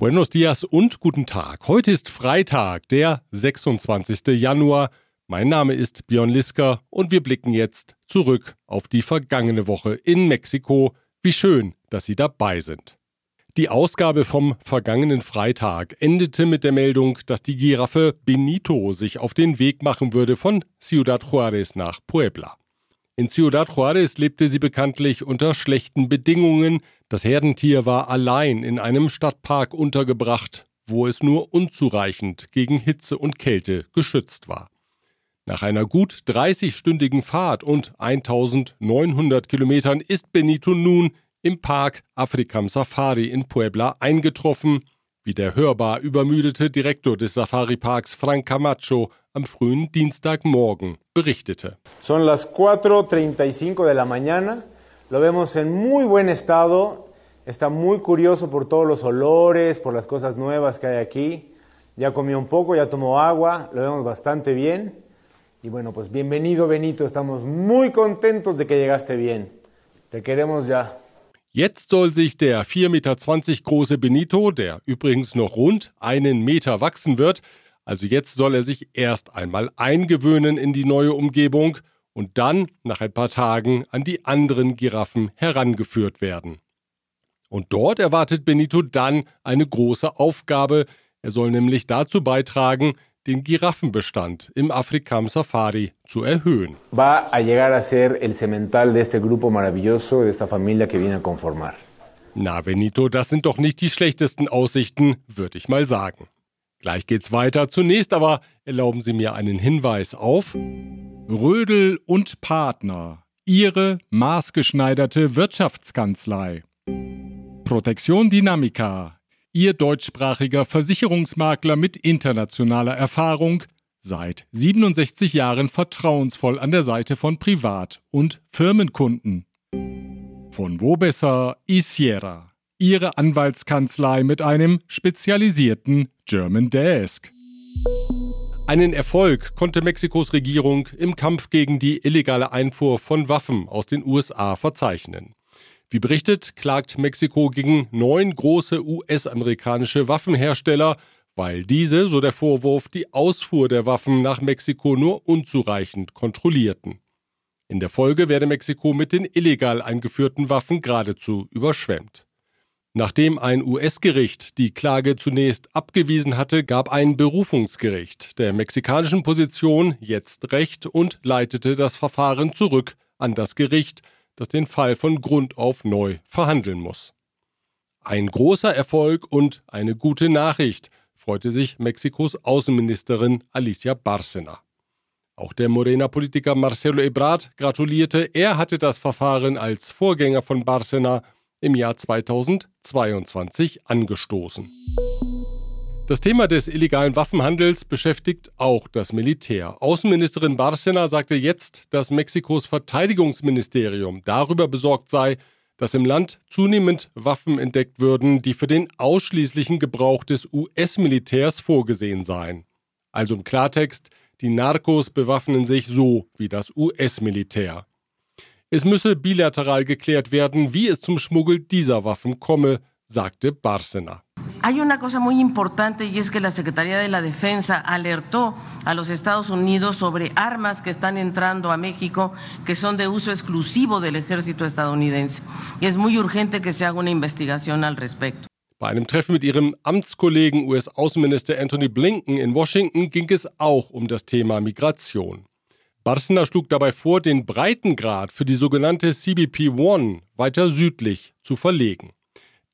Buenos dias und guten Tag. Heute ist Freitag, der 26. Januar. Mein Name ist Björn Lisker und wir blicken jetzt zurück auf die vergangene Woche in Mexiko. Wie schön, dass Sie dabei sind. Die Ausgabe vom vergangenen Freitag endete mit der Meldung, dass die Giraffe Benito sich auf den Weg machen würde von Ciudad Juárez nach Puebla. In Ciudad Juárez lebte sie bekanntlich unter schlechten Bedingungen. Das Herdentier war allein in einem Stadtpark untergebracht, wo es nur unzureichend gegen Hitze und Kälte geschützt war. Nach einer gut 30-stündigen Fahrt und 1900 Kilometern ist Benito nun im Park Afrikam Safari in Puebla eingetroffen, wie der hörbar übermüdete Direktor des Safari-Parks Frank Camacho am frühen Dienstagmorgen berichtete. Son las 4.35 de la mañana. Lo vemos en muy buen estado. Está muy curioso por todos los olores, por las cosas nuevas que hay aquí. Ya comió un poco, ya tomó agua, lo vemos bastante bien. Y bueno, pues bienvenido Benito, estamos muy contentos de que llegaste bien. Te queremos ya. Jetzt soll sich der 4,20 Meter große Benito, der übrigens noch rund einen Meter wachsen wird, also jetzt soll er sich erst einmal eingewöhnen in die neue Umgebung und dann nach ein paar Tagen an die anderen Giraffen herangeführt werden. Und dort erwartet Benito dann eine große Aufgabe. Er soll nämlich dazu beitragen, den Giraffenbestand im Afrikam Safari zu erhöhen. Va a llegar a ser el cemental de este grupo maravilloso, de esta familia que viene a conformar. Na, Benito, das sind doch nicht die schlechtesten Aussichten, würde ich mal sagen. Gleich geht's weiter. Zunächst aber erlauben Sie mir einen Hinweis auf Rödel und Partner, Ihre maßgeschneiderte Wirtschaftskanzlei. Protektion Dynamica, Ihr deutschsprachiger Versicherungsmakler mit internationaler Erfahrung, seit 67 Jahren vertrauensvoll an der Seite von Privat- und Firmenkunden. Von wo besser Isiera ihre Anwaltskanzlei mit einem spezialisierten German Desk. Einen Erfolg konnte Mexikos Regierung im Kampf gegen die illegale Einfuhr von Waffen aus den USA verzeichnen. Wie berichtet, klagt Mexiko gegen neun große US-amerikanische Waffenhersteller, weil diese, so der Vorwurf, die Ausfuhr der Waffen nach Mexiko nur unzureichend kontrollierten. In der Folge werde Mexiko mit den illegal eingeführten Waffen geradezu überschwemmt. Nachdem ein US-Gericht die Klage zunächst abgewiesen hatte, gab ein Berufungsgericht der mexikanischen Position jetzt Recht und leitete das Verfahren zurück an das Gericht, das den Fall von Grund auf neu verhandeln muss. Ein großer Erfolg und eine gute Nachricht, freute sich Mexikos Außenministerin Alicia Bárcena. Auch der Morena-Politiker Marcelo Ebrard gratulierte, er hatte das Verfahren als Vorgänger von Bárcena im Jahr 2022 angestoßen. Das Thema des illegalen Waffenhandels beschäftigt auch das Militär. Außenministerin Barcena sagte jetzt, dass Mexikos Verteidigungsministerium darüber besorgt sei, dass im Land zunehmend Waffen entdeckt würden, die für den ausschließlichen Gebrauch des US-Militärs vorgesehen seien. Also im Klartext, die Narcos bewaffnen sich so wie das US-Militär. Es müsse bilateral geklärt werden, wie es zum Schmuggel dieser Waffen komme, sagte Barcena. Hay una cosa muy importante y es que la Secretaría de la Defensa alertó a los Estados Unidos sobre armas que están entrando a México que son de uso exclusivo del ejército estadounidense. Y es muy urgente que se haga una investigación al respecto. Bei einem Treffen mit ihrem Amtskollegen US-Außenminister Anthony Blinken in Washington ging es auch um das Thema Migration. Barsner schlug dabei vor, den Breitengrad für die sogenannte CBP-1 weiter südlich zu verlegen.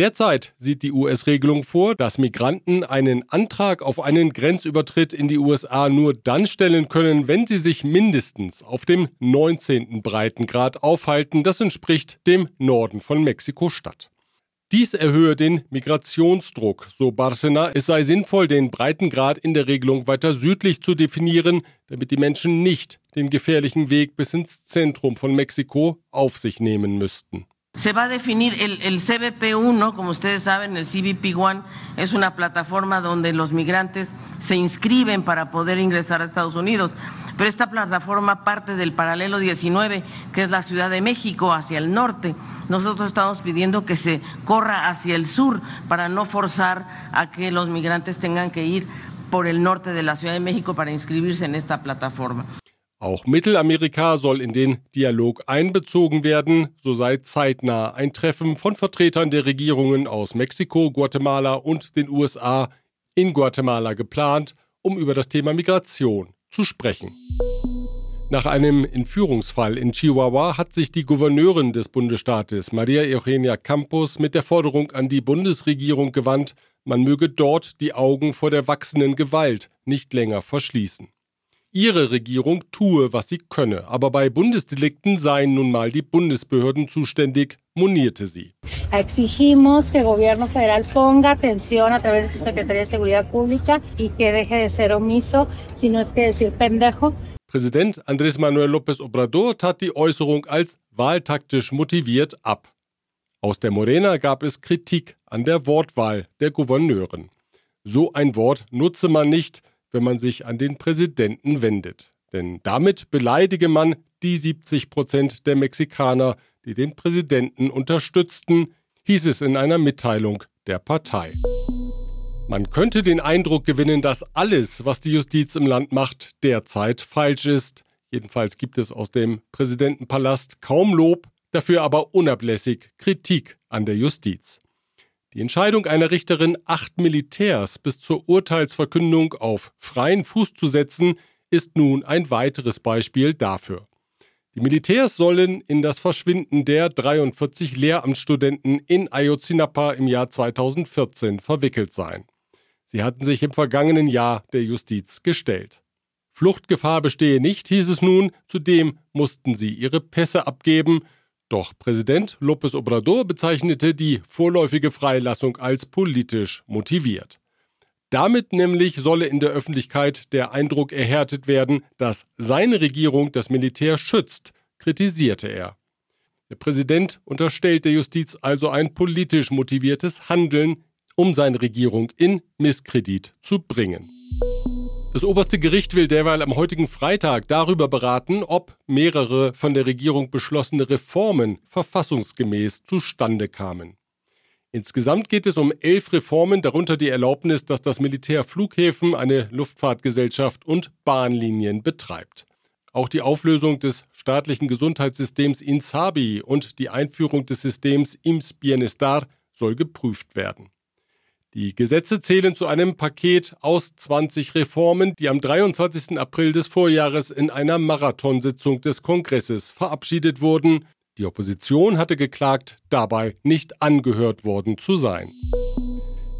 Derzeit sieht die US-Regelung vor, dass Migranten einen Antrag auf einen Grenzübertritt in die USA nur dann stellen können, wenn sie sich mindestens auf dem 19. Breitengrad aufhalten. Das entspricht dem Norden von Mexiko-Stadt. Dies erhöhe den Migrationsdruck, so Barcena. Es sei sinnvoll, den Breitengrad in der Regelung weiter südlich zu definieren, damit die Menschen nicht den gefährlichen Weg bis ins Zentrum von Mexiko auf sich nehmen müssten. Se va a definir el, el CBP1, como ustedes saben, el CBP1 es una plataforma donde los migrantes se inscriben para poder ingresar a Estados Unidos. Pero esta plataforma parte del paralelo 19, que es la Ciudad de México hacia el norte. Nosotros estamos pidiendo que se corra hacia el sur para no forzar a que los migrantes tengan que ir por el norte de la Ciudad de México para inscribirse en esta plataforma. Auch Mittelamerika soll in den Dialog einbezogen werden. So sei zeitnah ein Treffen von Vertretern der Regierungen aus Mexiko, Guatemala und den USA in Guatemala geplant, um über das Thema Migration zu sprechen. Nach einem Entführungsfall in Chihuahua hat sich die Gouverneurin des Bundesstaates Maria Eugenia Campos mit der Forderung an die Bundesregierung gewandt, man möge dort die Augen vor der wachsenden Gewalt nicht länger verschließen. Ihre Regierung tue, was sie könne, aber bei Bundesdelikten seien nun mal die Bundesbehörden zuständig, monierte sie. Exigimos que el gobierno federal ponga atención a través de su Secretaría de Seguridad Pública y que deje de ser omiso, sino es que decir pendejo. Präsident Andrés Manuel López Obrador tat die Äußerung als wahltaktisch motiviert ab. Aus der Morena gab es Kritik an der Wortwahl der Gouverneurin. So ein Wort nutze man nicht, wenn man sich an den Präsidenten wendet. Denn damit beleidige man die 70 Prozent der Mexikaner, die den Präsidenten unterstützten, hieß es in einer Mitteilung der Partei. Man könnte den Eindruck gewinnen, dass alles, was die Justiz im Land macht, derzeit falsch ist. Jedenfalls gibt es aus dem Präsidentenpalast kaum Lob, dafür aber unablässig Kritik an der Justiz. Die Entscheidung einer Richterin, acht Militärs bis zur Urteilsverkündung auf freien Fuß zu setzen, ist nun ein weiteres Beispiel dafür. Die Militärs sollen in das Verschwinden der 43 Lehramtsstudenten in Ayotzinapa im Jahr 2014 verwickelt sein. Sie hatten sich im vergangenen Jahr der Justiz gestellt. Fluchtgefahr bestehe nicht, hieß es nun, zudem mussten sie ihre Pässe abgeben doch Präsident López Obrador bezeichnete die vorläufige Freilassung als politisch motiviert. Damit nämlich solle in der Öffentlichkeit der Eindruck erhärtet werden, dass seine Regierung das Militär schützt, kritisierte er. Der Präsident unterstellt der Justiz also ein politisch motiviertes Handeln, um seine Regierung in Misskredit zu bringen. Das oberste Gericht will derweil am heutigen Freitag darüber beraten, ob mehrere von der Regierung beschlossene Reformen verfassungsgemäß zustande kamen. Insgesamt geht es um elf Reformen, darunter die Erlaubnis, dass das Militär Flughäfen, eine Luftfahrtgesellschaft und Bahnlinien betreibt. Auch die Auflösung des staatlichen Gesundheitssystems INSABI und die Einführung des Systems IMS Bienestar soll geprüft werden. Die Gesetze zählen zu einem Paket aus 20 Reformen, die am 23. April des Vorjahres in einer Marathonsitzung des Kongresses verabschiedet wurden. Die Opposition hatte geklagt, dabei nicht angehört worden zu sein.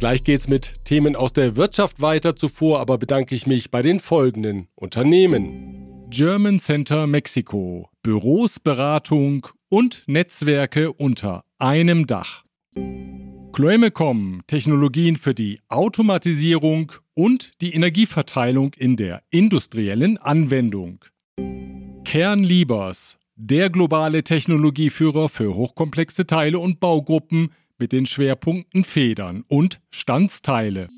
Gleich geht's mit Themen aus der Wirtschaft weiter. Zuvor aber bedanke ich mich bei den folgenden Unternehmen. German Center Mexiko. Büros, Beratung und Netzwerke unter einem Dach. Chloemecom Technologien für die Automatisierung und die Energieverteilung in der industriellen Anwendung. Kernliebers, der globale Technologieführer für hochkomplexe Teile und Baugruppen mit den Schwerpunkten Federn und Standsteile.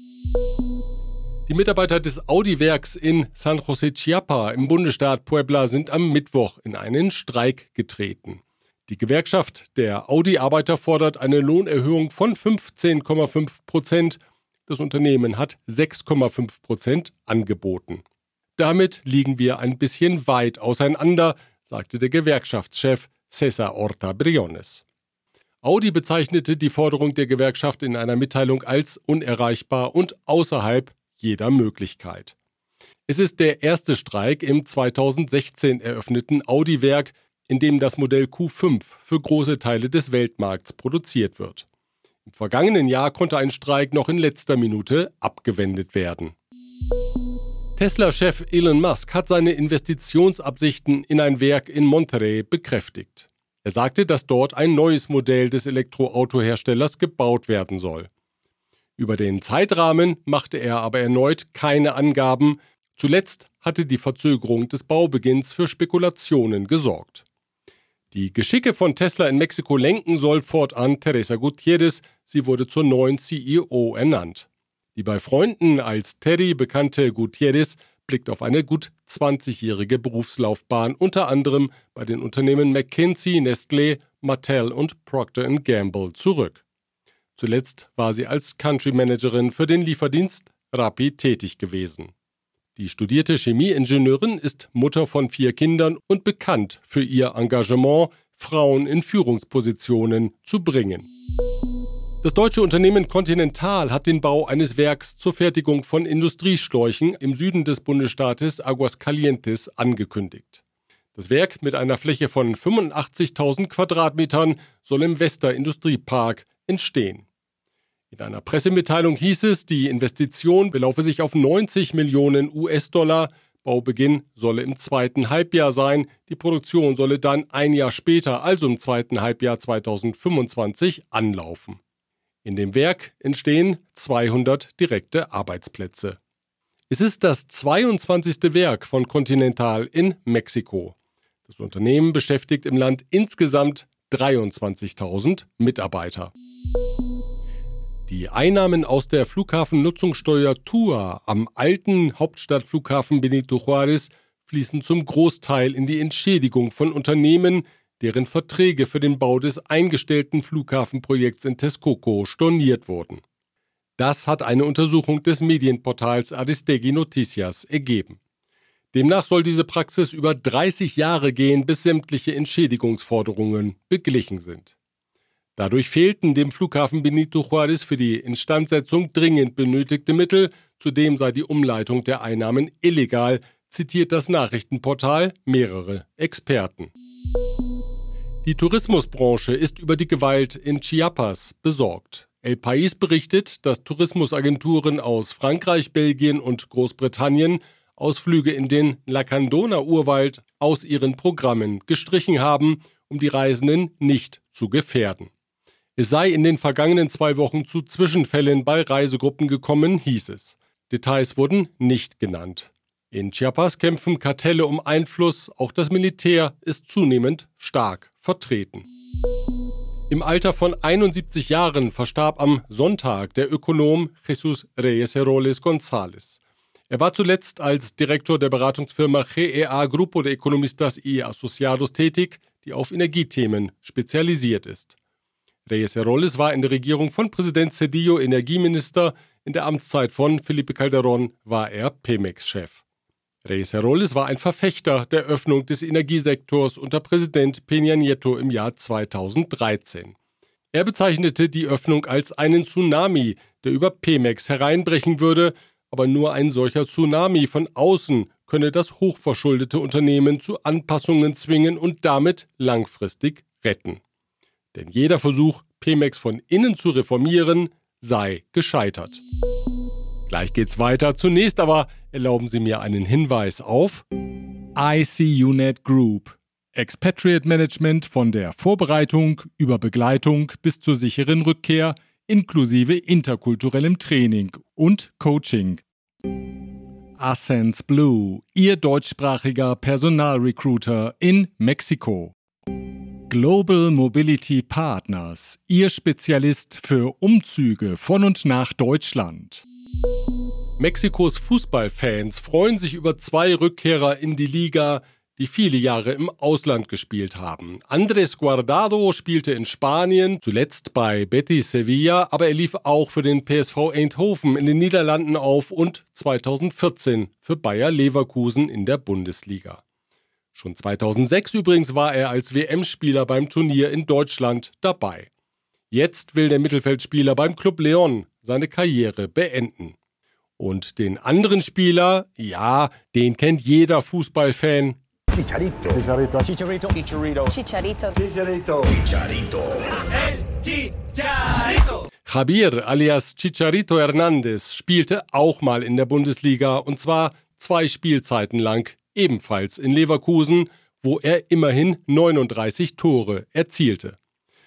Die Mitarbeiter des Audi-Werks in San José Chiapa im Bundesstaat Puebla sind am Mittwoch in einen Streik getreten. Die Gewerkschaft der Audi-Arbeiter fordert eine Lohnerhöhung von 15,5 Prozent. Das Unternehmen hat 6,5 Prozent angeboten. Damit liegen wir ein bisschen weit auseinander, sagte der Gewerkschaftschef Cesar Horta Briones. Audi bezeichnete die Forderung der Gewerkschaft in einer Mitteilung als unerreichbar und außerhalb jeder Möglichkeit. Es ist der erste Streik im 2016 eröffneten Audi-Werk, in dem das Modell Q5 für große Teile des Weltmarkts produziert wird. Im vergangenen Jahr konnte ein Streik noch in letzter Minute abgewendet werden. Tesla-Chef Elon Musk hat seine Investitionsabsichten in ein Werk in Monterrey bekräftigt. Er sagte, dass dort ein neues Modell des Elektroautoherstellers gebaut werden soll. Über den Zeitrahmen machte er aber erneut keine Angaben. Zuletzt hatte die Verzögerung des Baubeginns für Spekulationen gesorgt. Die Geschicke von Tesla in Mexiko lenken soll fortan Teresa Gutierrez. Sie wurde zur neuen CEO ernannt. Die bei Freunden als Terry bekannte Gutierrez blickt auf eine gut 20-jährige Berufslaufbahn, unter anderem bei den Unternehmen McKinsey, Nestlé, Mattel und Procter Gamble zurück. Zuletzt war sie als Country Managerin für den Lieferdienst Rappi tätig gewesen. Die studierte Chemieingenieurin ist Mutter von vier Kindern und bekannt für ihr Engagement, Frauen in Führungspositionen zu bringen. Das deutsche Unternehmen Continental hat den Bau eines Werks zur Fertigung von Industrieschläuchen im Süden des Bundesstaates Aguascalientes angekündigt. Das Werk mit einer Fläche von 85.000 Quadratmetern soll im Wester Industriepark entstehen. In einer Pressemitteilung hieß es, die Investition belaufe sich auf 90 Millionen US-Dollar. Baubeginn solle im zweiten Halbjahr sein. Die Produktion solle dann ein Jahr später, also im zweiten Halbjahr 2025, anlaufen. In dem Werk entstehen 200 direkte Arbeitsplätze. Es ist das 22. Werk von Continental in Mexiko. Das Unternehmen beschäftigt im Land insgesamt 23.000 Mitarbeiter. Die Einnahmen aus der Flughafennutzungssteuer TUA am alten Hauptstadtflughafen Benito Juárez fließen zum Großteil in die Entschädigung von Unternehmen, deren Verträge für den Bau des eingestellten Flughafenprojekts in Texcoco storniert wurden. Das hat eine Untersuchung des Medienportals Aristegui Noticias ergeben. Demnach soll diese Praxis über 30 Jahre gehen, bis sämtliche Entschädigungsforderungen beglichen sind. Dadurch fehlten dem Flughafen Benito Juárez für die Instandsetzung dringend benötigte Mittel, zudem sei die Umleitung der Einnahmen illegal, zitiert das Nachrichtenportal mehrere Experten. Die Tourismusbranche ist über die Gewalt in Chiapas besorgt. El País berichtet, dass Tourismusagenturen aus Frankreich, Belgien und Großbritannien Ausflüge in den Lacandona-Urwald aus ihren Programmen gestrichen haben, um die Reisenden nicht zu gefährden. Es sei in den vergangenen zwei Wochen zu Zwischenfällen bei Reisegruppen gekommen, hieß es. Details wurden nicht genannt. In Chiapas kämpfen Kartelle um Einfluss, auch das Militär ist zunehmend stark vertreten. Im Alter von 71 Jahren verstarb am Sonntag der Ökonom Jesus Reyes Heroles González. Er war zuletzt als Direktor der Beratungsfirma GEA Grupo de Economistas y Asociados tätig, die auf Energiethemen spezialisiert ist. Reyes Heroles war in der Regierung von Präsident Cedillo Energieminister, in der Amtszeit von Felipe Calderón war er Pemex-Chef. Reyes Heroles war ein Verfechter der Öffnung des Energiesektors unter Präsident Peña Nieto im Jahr 2013. Er bezeichnete die Öffnung als einen Tsunami, der über Pemex hereinbrechen würde, aber nur ein solcher Tsunami von außen könne das hochverschuldete Unternehmen zu Anpassungen zwingen und damit langfristig retten. Denn jeder Versuch, Pemex von innen zu reformieren, sei gescheitert. Gleich geht's weiter. Zunächst aber erlauben Sie mir einen Hinweis auf ICUNET Group. Expatriate Management von der Vorbereitung über Begleitung bis zur sicheren Rückkehr inklusive interkulturellem Training und Coaching. Ascens Blue, Ihr deutschsprachiger Personalrecruiter in Mexiko. Global Mobility Partners, Ihr Spezialist für Umzüge von und nach Deutschland. Mexikos Fußballfans freuen sich über zwei Rückkehrer in die Liga, die viele Jahre im Ausland gespielt haben. Andres Guardado spielte in Spanien, zuletzt bei Betis Sevilla, aber er lief auch für den PSV Eindhoven in den Niederlanden auf und 2014 für Bayer Leverkusen in der Bundesliga. Schon 2006 übrigens war er als WM-Spieler beim Turnier in Deutschland dabei. Jetzt will der Mittelfeldspieler beim Club Leon seine Karriere beenden. Und den anderen Spieler, ja, den kennt jeder Fußballfan. Chicharito. Chicharito. Chicharito. Chicharito. Chicharito. Chicharito. Chicharito. El Chicharito. Javier alias Chicharito Hernandez spielte auch mal in der Bundesliga und zwar zwei Spielzeiten lang ebenfalls in Leverkusen, wo er immerhin 39 Tore erzielte.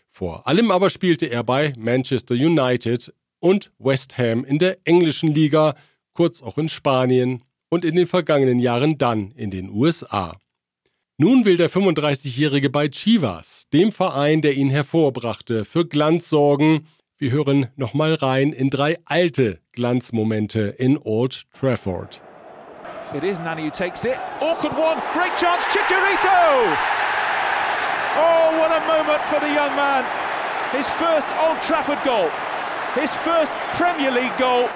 Vor allem aber spielte er bei Manchester United und West Ham in der englischen Liga, kurz auch in Spanien und in den vergangenen Jahren dann in den USA. Nun will der 35-Jährige bei Chivas, dem Verein, der ihn hervorbrachte, für Glanz sorgen. Wir hören nochmal rein in drei alte Glanzmomente in Old Trafford. It is Nani who takes it. Awkward one. Great chance. Chicharito. Oh, what a moment for the young man. His first Old Trafford goal. His first Premier League goal.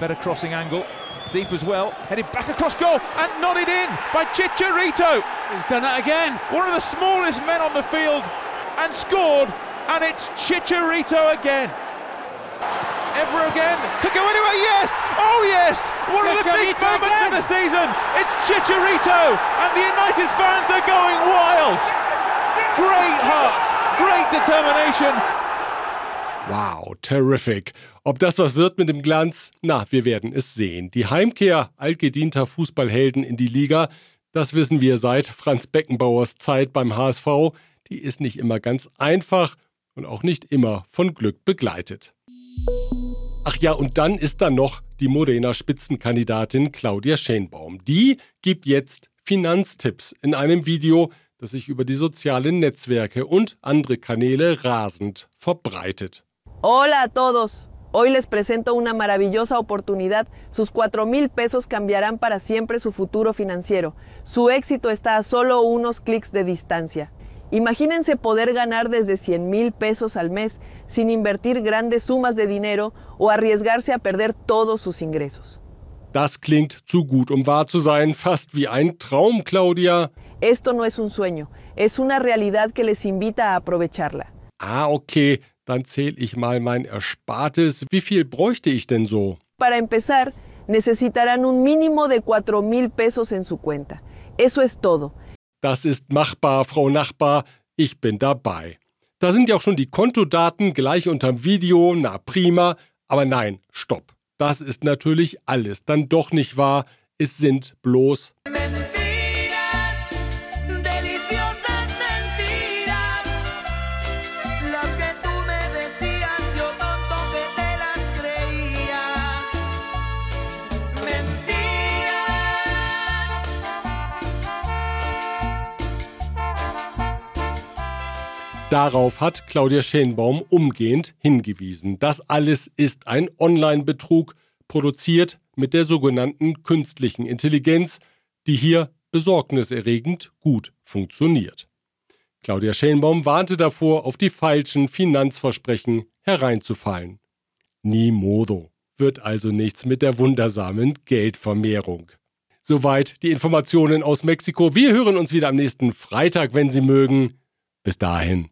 Better crossing angle. Deep as well. Headed back across goal and nodded in by Chicharito. He's done it again. One of the smallest men on the field and scored. And it's Chicharito again. Ever again? Could go anywhere, yes! Oh yes! One of the big moments of the season! It's Chicharito! And the United fans are going wild! Great heart! Great determination! Wow, terrific. Ob das was wird mit dem Glanz? Na, wir werden es sehen. Die Heimkehr altgedienter Fußballhelden in die Liga, das wissen wir seit Franz Beckenbauers Zeit beim HSV, die ist nicht immer ganz einfach und auch nicht immer von Glück begleitet. Ach ja, und dann ist da noch die Modena Spitzenkandidatin Claudia Schenbaum. Die gibt jetzt Finanztipps in einem Video, das sich über die sozialen Netzwerke und andere Kanäle rasend verbreitet. Hola a todos. Hoy les presento una maravillosa oportunidad. Sus 4 mil pesos cambiarán para siempre su futuro financiero. Su éxito está a solo unos clics de distancia. Imagínense poder ganar desde 100 mil pesos al mes sin invertir grandes sumas de dinero o arriesgarse a perder todos sus ingresos. Das klingt zu gut, um wahr zu sein, fast wie ein Traum, Claudia. Esto no es un sueño, es una realidad que les invita a aprovecharla. Ah, okay, dann zähle ich mal mein Erspartes. Wie viel bräuchte ich denn so? Para empezar, necesitarán un mínimo de 4 mil pesos en su cuenta. Eso es todo. Das ist machbar, Frau Nachbar. Ich bin dabei. Da sind ja auch schon die Kontodaten gleich unterm Video. Na prima. Aber nein, stopp. Das ist natürlich alles dann doch nicht wahr. Es sind bloß Darauf hat Claudia Schenbaum umgehend hingewiesen. Das alles ist ein Online-Betrug, produziert mit der sogenannten künstlichen Intelligenz, die hier besorgniserregend gut funktioniert. Claudia Schenbaum warnte davor, auf die falschen Finanzversprechen hereinzufallen. Ni modo. Wird also nichts mit der wundersamen Geldvermehrung. Soweit die Informationen aus Mexiko. Wir hören uns wieder am nächsten Freitag, wenn Sie mögen. Bis dahin.